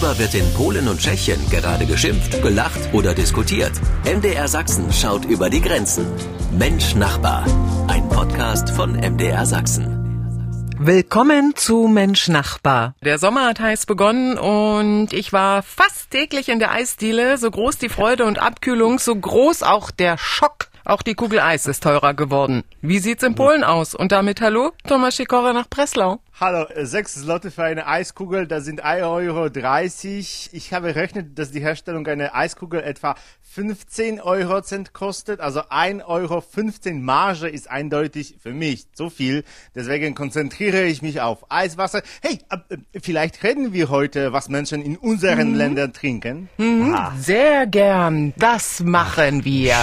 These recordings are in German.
Worüber wird in Polen und Tschechien gerade geschimpft, gelacht oder diskutiert? MDR Sachsen schaut über die Grenzen. Mensch Nachbar. Ein Podcast von MDR Sachsen. Willkommen zu Mensch Nachbar. Der Sommer hat heiß begonnen und ich war fast täglich in der Eisdiele. So groß die Freude und Abkühlung, so groß auch der Schock. Auch die Kugel Eis ist teurer geworden. Wie sieht's in Polen aus? Und damit hallo, Thomas Sikora nach Breslau. Hallo, äh, sechs Slotte für eine Eiskugel, das sind 1,30 Euro. Ich habe errechnet, dass die Herstellung einer Eiskugel etwa 15 Euro Cent kostet. Also 1,15 Euro Marge ist eindeutig für mich zu viel. Deswegen konzentriere ich mich auf Eiswasser. Hey, äh, vielleicht reden wir heute, was Menschen in unseren mhm. Ländern trinken. Mhm, sehr gern, das machen wir.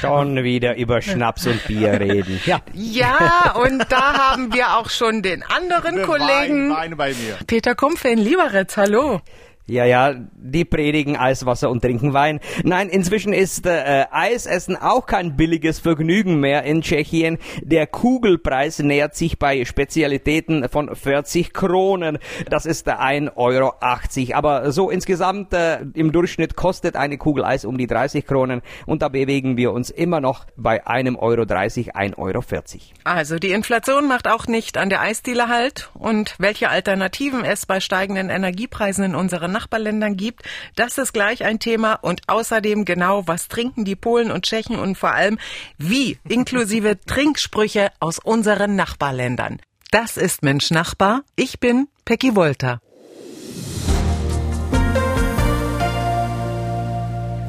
Schon wieder über Schnaps und Bier reden. Ja, ja und da haben wir auch schon den anderen Kollegen Wein, Wein Peter Kumpfe in Lieberitz. Hallo. Ja, ja, die predigen Eiswasser und trinken Wein. Nein, inzwischen ist äh, Eisessen auch kein billiges Vergnügen mehr in Tschechien. Der Kugelpreis nähert sich bei Spezialitäten von 40 Kronen. Das ist 1,80 Euro. Aber so insgesamt äh, im Durchschnitt kostet eine Kugel Eis um die 30 Kronen und da bewegen wir uns immer noch bei einem Euro 30, 1,40 Euro. Also die Inflation macht auch nicht an der Eisdiele halt. Und welche Alternativen es bei steigenden Energiepreisen in unseren Nachbarländern gibt. Das ist gleich ein Thema und außerdem genau, was trinken die Polen und Tschechen und vor allem wie, inklusive Trinksprüche aus unseren Nachbarländern. Das ist Mensch Nachbar. Ich bin Peggy Wolter.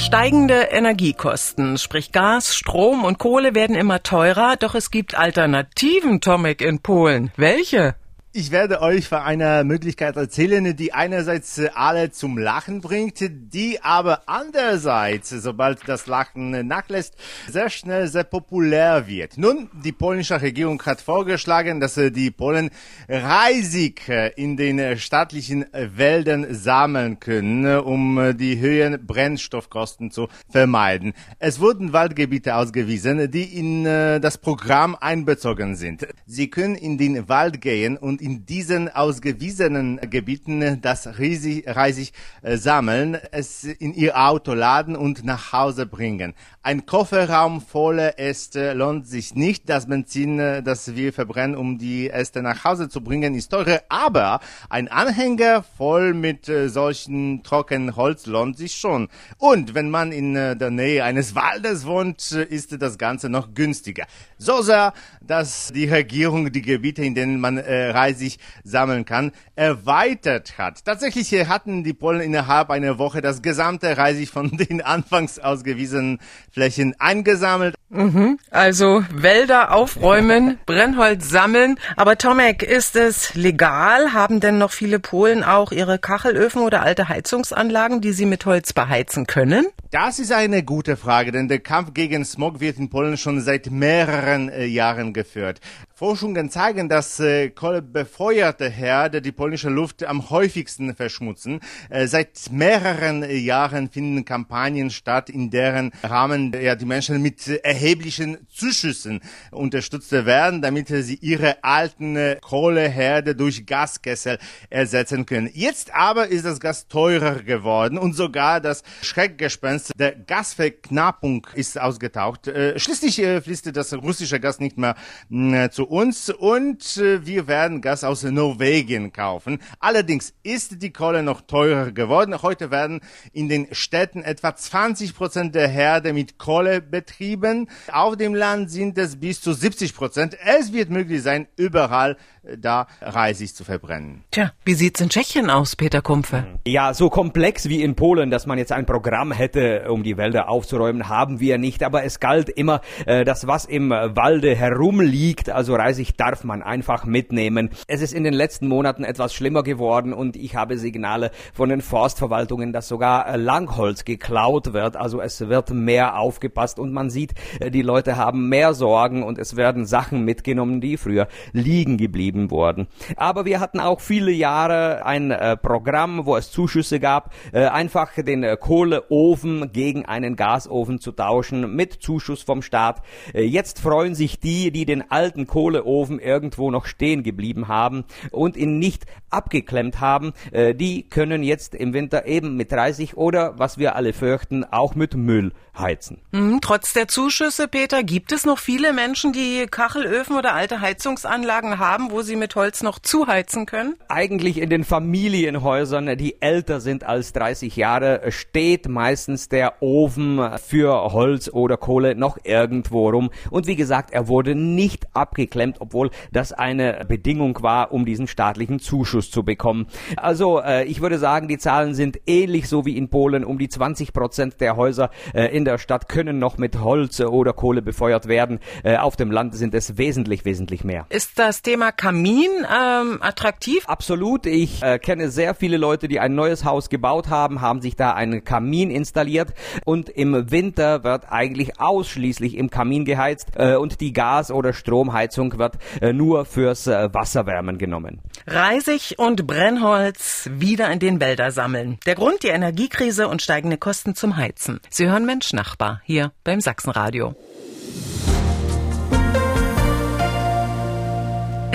Steigende Energiekosten, sprich Gas, Strom und Kohle werden immer teurer, doch es gibt Alternativen, Tomek, in Polen. Welche? Ich werde euch von einer Möglichkeit erzählen, die einerseits alle zum Lachen bringt, die aber andererseits, sobald das Lachen nachlässt, sehr schnell sehr populär wird. Nun, die polnische Regierung hat vorgeschlagen, dass die Polen Reisig in den staatlichen Wäldern sammeln können, um die höheren Brennstoffkosten zu vermeiden. Es wurden Waldgebiete ausgewiesen, die in das Programm einbezogen sind. Sie können in den Wald gehen und in diesen ausgewiesenen Gebieten das Reisig, Reisig äh, sammeln, es in ihr Auto laden und nach Hause bringen. Ein Kofferraum voller Äste lohnt sich nicht. Das Benzin, äh, das wir verbrennen, um die Äste nach Hause zu bringen, ist teurer. Aber ein Anhänger voll mit äh, solchen trockenen Holz lohnt sich schon. Und wenn man in äh, der Nähe eines Waldes wohnt, äh, ist das Ganze noch günstiger. So sehr, dass die Regierung die Gebiete, in denen man äh, Reisig sammeln kann, erweitert hat. Tatsächlich hatten die Polen innerhalb einer Woche das gesamte Reisig von den anfangs ausgewiesenen Flächen eingesammelt. Mhm. Also Wälder aufräumen, Brennholz sammeln. Aber Tomek, ist es legal? Haben denn noch viele Polen auch ihre Kachelöfen oder alte Heizungsanlagen, die sie mit Holz beheizen können? Das ist eine gute Frage, denn der Kampf gegen Smog wird in Polen schon seit mehreren äh, Jahren geführt. Forschungen zeigen, dass äh, kohlebefeuerte Herde die polnische Luft am häufigsten verschmutzen. Äh, seit mehreren äh, Jahren finden Kampagnen statt, in deren Rahmen ja, die Menschen mit erheblichen Zuschüssen unterstützt werden, damit sie ihre alten äh, Kohleherde durch Gaskessel ersetzen können. Jetzt aber ist das Gas teurer geworden und sogar das Schreckgespenst der Gasverknappung ist ausgetaucht. Äh, schließlich äh, fließt das russische Gas nicht mehr äh, zu uns und äh, wir werden Gas aus Norwegen kaufen. Allerdings ist die Kohle noch teurer geworden. Heute werden in den Städten etwa 20 Prozent der Herde mit Kohle betrieben. Auf dem Land sind es bis zu 70 Prozent. Es wird möglich sein, überall da Reisig zu verbrennen. Tja, wie sieht's in Tschechien aus, Peter Kumpfe? Ja, so komplex wie in Polen, dass man jetzt ein Programm hätte, um die Wälder aufzuräumen, haben wir nicht. Aber es galt immer, äh, das was im Walde herumliegt, also Reisig darf man einfach mitnehmen. Es ist in den letzten Monaten etwas schlimmer geworden und ich habe Signale von den Forstverwaltungen, dass sogar äh, Langholz geklaut wird. Also es wird mehr aufgepasst und man sieht, äh, die Leute haben mehr Sorgen und es werden Sachen mitgenommen, die früher liegen geblieben betrieben worden. Aber wir hatten auch viele Jahre ein äh, Programm, wo es Zuschüsse gab, äh, einfach den äh, Kohleofen gegen einen Gasofen zu tauschen mit Zuschuss vom Staat. Äh, jetzt freuen sich die, die den alten Kohleofen irgendwo noch stehen geblieben haben und ihn nicht abgeklemmt haben. Äh, die können jetzt im Winter eben mit 30 oder, was wir alle fürchten, auch mit Müll heizen. Mhm, trotz der Zuschüsse, Peter, gibt es noch viele Menschen, die Kachelöfen oder alte Heizungsanlagen haben, wo sie mit Holz noch zuheizen können? Eigentlich in den Familienhäusern, die älter sind als 30 Jahre, steht meistens der Ofen für Holz oder Kohle noch irgendwo rum. Und wie gesagt, er wurde nicht abgeklemmt, obwohl das eine Bedingung war, um diesen staatlichen Zuschuss zu bekommen. Also äh, ich würde sagen, die Zahlen sind ähnlich so wie in Polen. Um die 20 Prozent der Häuser äh, in der Stadt können noch mit Holz oder Kohle befeuert werden. Äh, auf dem Land sind es wesentlich, wesentlich mehr. Ist das Thema Kamin ähm, attraktiv? Absolut. Ich äh, kenne sehr viele Leute, die ein neues Haus gebaut haben, haben sich da einen Kamin installiert und im Winter wird eigentlich ausschließlich im Kamin geheizt äh, und die Gas- oder Stromheizung wird äh, nur fürs äh, Wasserwärmen genommen. Reisig und Brennholz wieder in den Wälder sammeln. Der Grund die Energiekrise und steigende Kosten zum Heizen. Sie hören Mensch Nachbar hier beim Sachsenradio.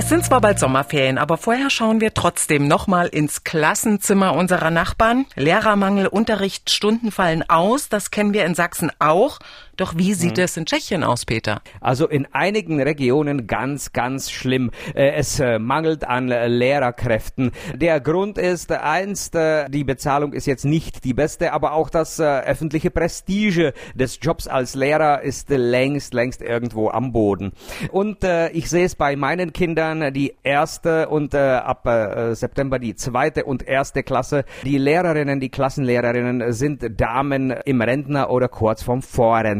Es sind zwar bald Sommerferien, aber vorher schauen wir trotzdem nochmal ins Klassenzimmer unserer Nachbarn. Lehrermangel, Unterricht, Stunden fallen aus, das kennen wir in Sachsen auch. Doch wie sieht es in Tschechien aus, Peter? Also in einigen Regionen ganz, ganz schlimm. Äh, Es äh, mangelt an äh, Lehrerkräften. Der Grund ist einst, die Bezahlung ist jetzt nicht die beste, aber auch das öffentliche Prestige des Jobs als Lehrer ist längst, längst irgendwo am Boden. Und ich sehe es bei meinen Kindern, die erste und ab September die zweite und erste Klasse. Die Lehrerinnen, die Klassenlehrerinnen sind Damen im Rentner oder kurz vorm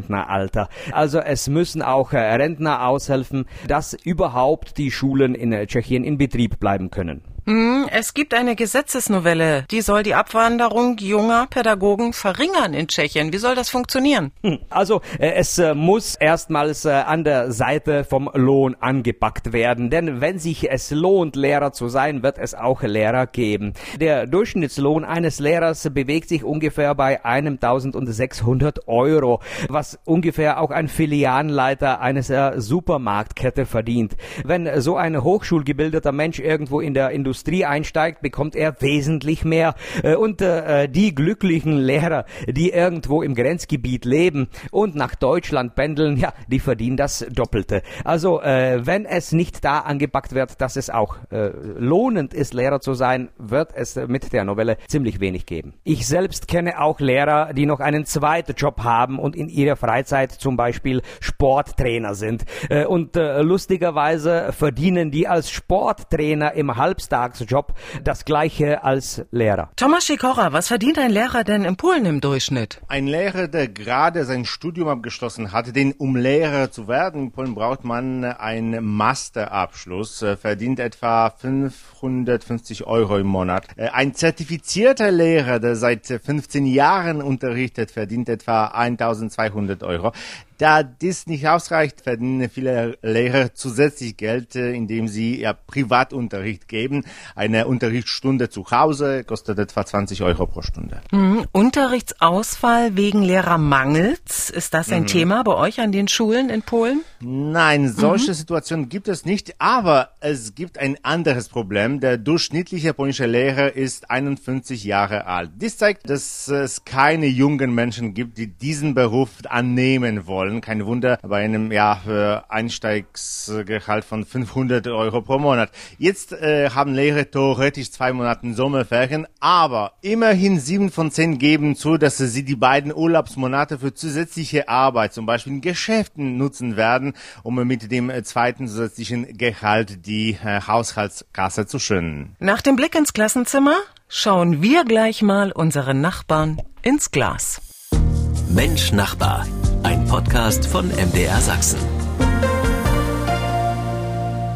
Vorrentneralter. Also es müssen auch äh, Rentner aushelfen, dass überhaupt die Schulen in äh, Tschechien in Betrieb bleiben können. Hm, Es gibt eine Gesetzesnovelle, die soll die Abwanderung junger Pädagogen verringern in Tschechien. Wie soll das funktionieren? Hm, Also äh, es äh, muss erstmals äh, an der Seite vom Lohn angepackt werden, denn wenn sich es lohnt, Lehrer zu sein, wird es auch Lehrer geben. Der Durchschnittslohn eines Lehrers bewegt sich ungefähr bei 1.600 Euro, was ungefähr auch ein Filialenleiter eines Supermarktkette verdient. Wenn so ein hochschulgebildeter Mensch irgendwo in der Industrie einsteigt, bekommt er wesentlich mehr. Äh, Und äh, die glücklichen Lehrer, die irgendwo im Grenzgebiet leben und nach Deutschland pendeln, ja, die verdienen das Doppelte. Also äh, wenn es nicht da angepackt wird, dass es auch äh, lohnend ist, Lehrer zu sein, wird es äh, mit der Novelle ziemlich wenig geben. Ich selbst kenne auch Lehrer, die noch einen zweiten Job haben und in ihrer Freizeit zum Beispiel Sporttrainer sind. Äh, und äh, lustigerweise verdienen die als Sporttrainer im Halbtagsjob das gleiche als Lehrer. Thomas Sikora, was verdient ein Lehrer denn in Polen im Durchschnitt? Ein Lehrer, der gerade sein Studium abgeschlossen hat, denn um Lehrer zu werden, in Polen braucht man einen Masterabschluss, äh, verdient etwa 550 Euro im Monat. Äh, Ein zertifizierter Lehrer, der seit 15 Jahren unterrichtet, verdient etwa 1200 Euro. Da dies nicht ausreicht, verdienen viele Lehrer zusätzlich Geld, äh, indem sie ja Privatunterricht geben. Eine Unterrichtsstunde zu Hause kostet etwa 20 Euro pro Stunde. Hm, Unterrichtsausfall wegen Lehrermangels. Ist das ein Thema bei euch an den Schulen in Polen? Nein, solche Situationen gibt es nicht, aber es gibt ein anderes Problem. Der durchschnittliche polnische Lehrer ist 51 Jahre alt. Dies zeigt, dass es keine jungen Menschen gibt, die diesen Beruf annehmen wollen. Kein Wunder bei einem ja, Einsteigsgehalt von 500 Euro pro Monat. Jetzt äh, haben Lehrer theoretisch zwei Monate Sommerferien, aber immerhin sieben von zehn geben zu, dass sie die beiden Urlaubsmonate für zusätzliche Arbeit, zum Beispiel in Geschäften, nutzen werden, um mit dem äh, zweiten zusätzlichen Gehalt die äh, Haushaltskasse zu schönen. Nach dem Blick ins Klassenzimmer schauen wir gleich mal unseren Nachbarn ins Glas. Mensch Nachbar, ein Podcast von MDR Sachsen.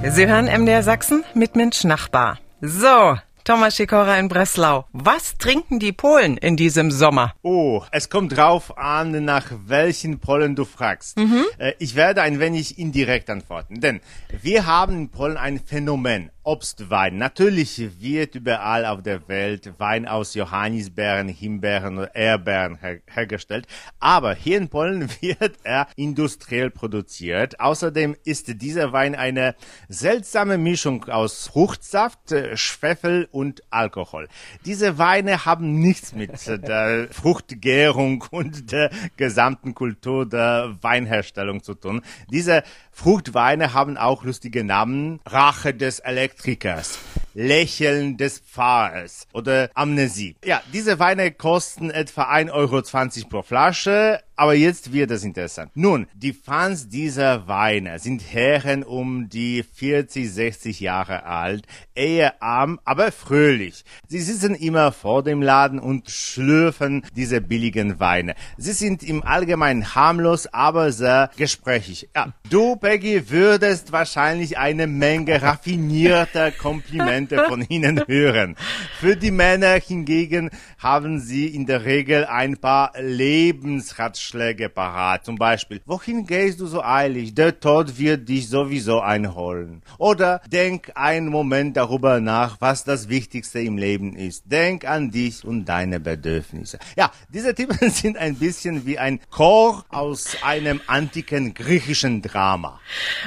Sie hören MDR Sachsen mit Mensch Nachbar. So, Thomas Sikora in Breslau. Was trinken die Polen in diesem Sommer? Oh, es kommt drauf an, nach welchen Polen du fragst. Mhm. Ich werde ein wenig indirekt antworten, denn wir haben in Polen ein Phänomen. Obstwein. Natürlich wird überall auf der Welt Wein aus Johannisbeeren, Himbeeren oder Erdbeeren her hergestellt, aber hier in Polen wird er industriell produziert. Außerdem ist dieser Wein eine seltsame Mischung aus Fruchtsaft, Schwefel und Alkohol. Diese Weine haben nichts mit der Fruchtgärung und der gesamten Kultur der Weinherstellung zu tun. Diese Fruchtweine haben auch lustige Namen. Rache des Elektrikers. Lächeln des Fahrers oder Amnesie. Ja, diese Weine kosten etwa 1,20 Euro pro Flasche, aber jetzt wird es interessant. Nun, die Fans dieser Weine sind Herren um die 40, 60 Jahre alt, eher arm, aber fröhlich. Sie sitzen immer vor dem Laden und schlürfen diese billigen Weine. Sie sind im Allgemeinen harmlos, aber sehr gesprächig. Ja, du, Peggy, würdest wahrscheinlich eine Menge raffinierter Komplimente von ihnen hören. Für die Männer hingegen haben sie in der Regel ein paar Lebensratschläge Ratschläge parat. Zum Beispiel, wohin gehst du so eilig? Der Tod wird dich sowieso einholen. Oder denk einen Moment darüber nach, was das Wichtigste im Leben ist. Denk an dich und deine Bedürfnisse. Ja, diese Tipps sind ein bisschen wie ein Chor aus einem antiken griechischen Drama.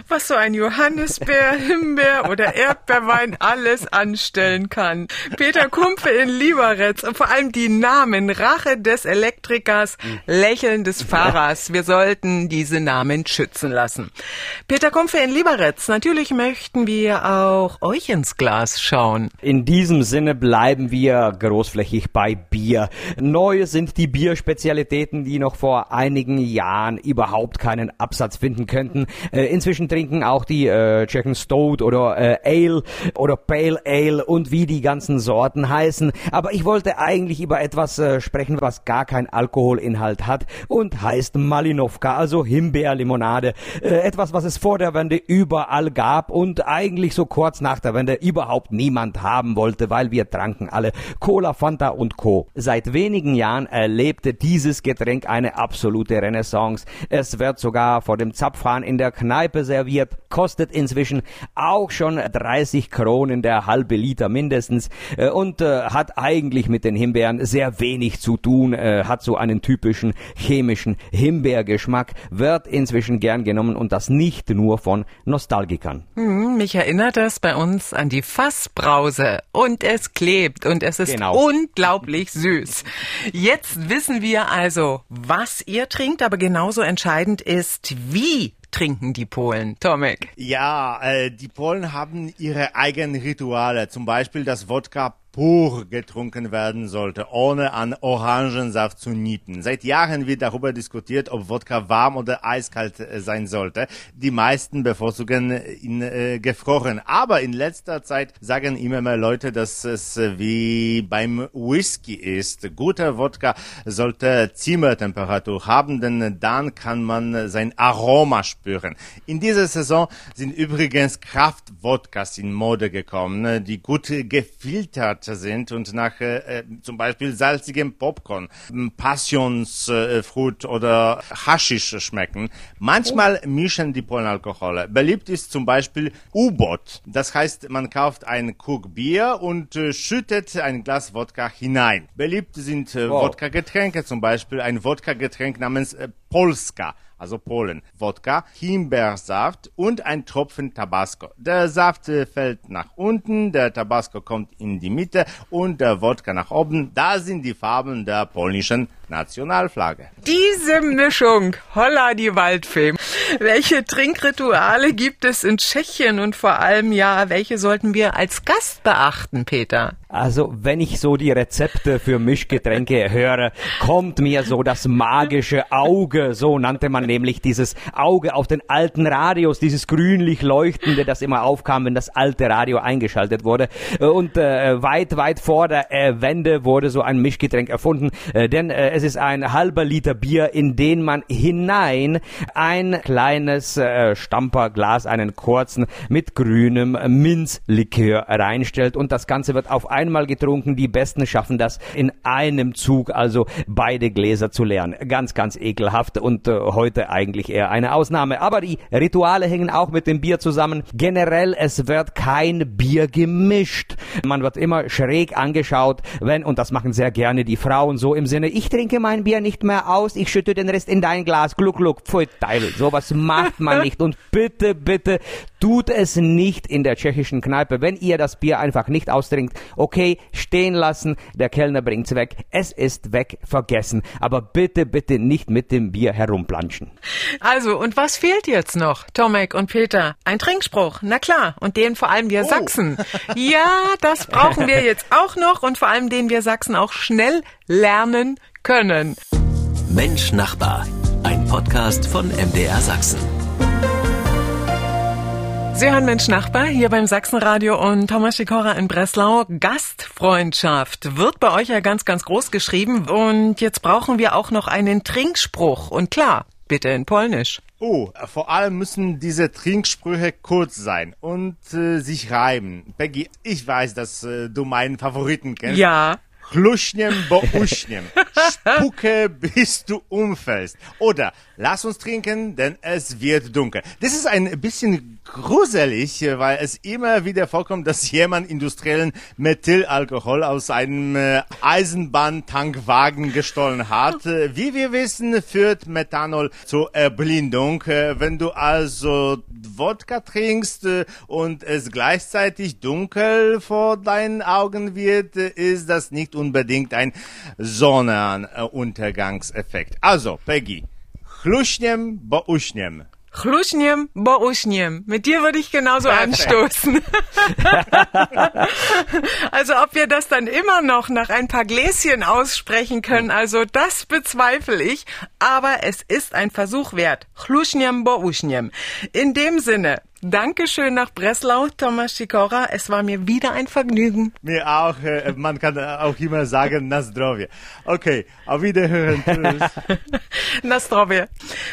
Was so ein Johannisbeer, Himbeer oder Erdbeerwein alles anstellen kann. Peter Kumpfe in Lieberetz und vor allem die Namen Rache des Elektrikers, Lächeln des Fahrers. Wir sollten diese Namen schützen lassen. Peter Kumpfe in Lieberetz, natürlich möchten wir auch euch ins Glas schauen. In diesem Sinne bleiben wir großflächig bei Bier. Neu sind die Bierspezialitäten, die noch vor einigen Jahren überhaupt keinen Absatz finden könnten. Äh, inzwischen trinken auch die äh, Chicken Stout oder äh, Ale oder Pale Ale und wie die ganzen Sorten heißen. Aber ich wollte eigentlich über etwas äh, sprechen, was gar keinen Alkoholinhalt hat und heißt Malinovka, also Himbeerlimonade. Äh, etwas, was es vor der Wende überall gab und eigentlich so kurz nach der Wende überhaupt niemand haben wollte, weil wir tranken alle Cola, Fanta und Co. Seit wenigen Jahren erlebte dieses Getränk eine absolute Renaissance. Es wird sogar vor dem Zapfhahn in der Kneipe serviert, kostet inzwischen auch schon 30 Kronen der halbe Liter mindestens äh, und äh, hat eigentlich mit den Himbeeren sehr wenig zu tun, äh, hat so einen typischen chemischen Himbeergeschmack wird inzwischen gern genommen und das nicht nur von Nostalgikern. Hm, mich erinnert das bei uns an die Fassbrause und es klebt und es ist genau. unglaublich süß. Jetzt wissen wir also, was ihr trinkt, aber genauso entscheidend ist, wie trinken die Polen, Tomek? Ja, äh, die Polen haben ihre eigenen Rituale, zum Beispiel das Wodka pur getrunken werden sollte, ohne an Orangensaft zu nieten. Seit Jahren wird darüber diskutiert, ob Wodka warm oder eiskalt äh, sein sollte. Die meisten bevorzugen ihn äh, gefroren. Aber in letzter Zeit sagen immer mehr Leute, dass es äh, wie beim Whisky ist. Guter Wodka sollte Zimmertemperatur haben, denn dann kann man sein Aroma spüren. In dieser Saison sind übrigens Kraftwodkas in Mode gekommen, die gut gefiltert sind und nach äh, äh, zum Beispiel salzigem Popcorn, Passionsfruit oder Haschisch schmecken. Manchmal mischen die Polen Alkohole. Beliebt ist zum Beispiel U-Boot. Das heißt, man kauft ein Krug Bier und äh, schüttet ein Glas Wodka hinein. Beliebt sind äh, wow. Wodka-Getränke, zum Beispiel ein Wodka-Getränk namens äh, Polska also Polen, Wodka, Himbeersaft und ein Tropfen Tabasco. Der Saft äh, fällt nach unten, der Tabasco kommt in die Mitte und der Wodka nach oben. Da sind die Farben der polnischen Nationalflagge. Diese Mischung, holla die Waldfee. Welche Trinkrituale gibt es in Tschechien und vor allem ja, welche sollten wir als Gast beachten, Peter? Also, wenn ich so die Rezepte für Mischgetränke höre, kommt mir so das magische Auge, so nannte man nämlich dieses Auge auf den alten Radios, dieses grünlich leuchtende, das immer aufkam, wenn das alte Radio eingeschaltet wurde. Und äh, weit, weit vor der äh, Wende wurde so ein Mischgetränk erfunden, äh, denn äh, es ist ein halber Liter Bier, in den man hinein ein kleines äh, Stamperglas, einen kurzen mit grünem Minzlikör reinstellt und das Ganze wird auf ein einmal getrunken. Die Besten schaffen das in einem Zug, also beide Gläser zu leeren. Ganz, ganz ekelhaft und äh, heute eigentlich eher eine Ausnahme. Aber die Rituale hängen auch mit dem Bier zusammen. Generell, es wird kein Bier gemischt. Man wird immer schräg angeschaut, wenn, und das machen sehr gerne die Frauen, so im Sinne, ich trinke mein Bier nicht mehr aus, ich schütte den Rest in dein Glas, gluck, gluck, pfui, Teufel. Sowas macht man nicht. Und bitte, bitte, tut es nicht in der tschechischen Kneipe. Wenn ihr das Bier einfach nicht austrinkt, okay, stehen lassen, der Kellner bringt's weg, es ist weg, vergessen. Aber bitte, bitte nicht mit dem Bier herumplanschen. Also, und was fehlt jetzt noch, Tomek und Peter? Ein Trinkspruch, na klar, und den vor allem wir Oh. Sachsen. Ja, das brauchen wir jetzt auch noch und vor allem den wir Sachsen auch schnell lernen können. Mensch Nachbar, ein Podcast von MDR Sachsen. Sie hören Mensch Nachbar hier beim Sachsenradio und Thomas Sikora in Breslau. Gastfreundschaft wird bei euch ja ganz, ganz groß geschrieben und jetzt brauchen wir auch noch einen Trinkspruch und klar, bitte in Polnisch. Oh, vor allem müssen diese Trinksprüche kurz sein und äh, sich reimen. Peggy, ich weiß, dass äh, du meinen Favoriten kennst. Ja. Chluśniem, bo uśniem. Spucke, bis du umfällst. Oder lass uns trinken, denn es wird dunkel. Das ist ein bisschen gruselig, weil es immer wieder vorkommt, dass jemand industriellen Methylalkohol aus einem äh, Eisenbahntankwagen gestohlen hat. Wie wir wissen, führt Methanol zur Erblindung. Wenn du also Wodka trinkst äh, und es gleichzeitig dunkel vor deinen Augen wird, äh, ist das nicht unbedingt ein Sonnenuntergangseffekt. Also, Peggy, chluśniem, bo uśniem. Chluśniem, bo uśniem. Mit dir würde ich genauso anstoßen. also ob wir das dann immer noch nach ein paar Gläschen aussprechen können, also das bezweifle ich. Aber es ist ein Versuch wert. Chluśniem, bo uśniem. In dem Sinne, Dankeschön nach Breslau, Thomas Sikora. Es war mir wieder ein Vergnügen. Mir auch, äh, man kann auch immer sagen, na zdrowie. Okay, auf Wiederhören. Tschüss. Na zdrowie.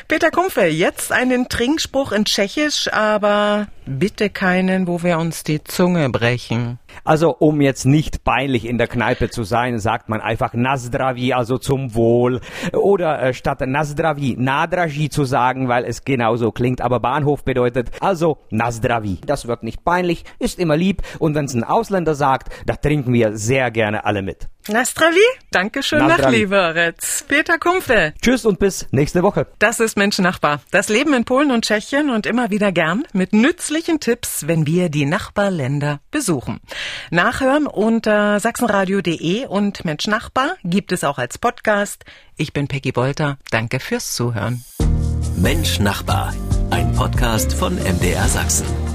Peter Kumpfe, jetzt einen Trinkspruch in Tschechisch, aber bitte keinen, wo wir uns die Zunge brechen. Also, um jetzt nicht peinlich in der Kneipe zu sein, sagt man einfach Nazdravi, also zum Wohl. Oder äh, statt Nazdravi, Nadraji zu sagen, weil es genauso klingt, aber Bahnhof bedeutet also Nazdravi. Das wird nicht peinlich, ist immer lieb und wenn es ein Ausländer sagt, da trinken wir sehr gerne alle mit. Nastravi? Dankeschön nach Nastravi. Liberec. Peter Kumpfe. Tschüss und bis nächste Woche. Das ist Menschennachbar. Das Leben in Polen und Tschechien und immer wieder gern mit nützlichen Tipps, wenn wir die Nachbarländer besuchen. Nachhören unter sachsenradio.de und Menschnachbar gibt es auch als Podcast. Ich bin Peggy Bolter. Danke fürs Zuhören. Mensch Nachbar, ein Podcast von MDR Sachsen.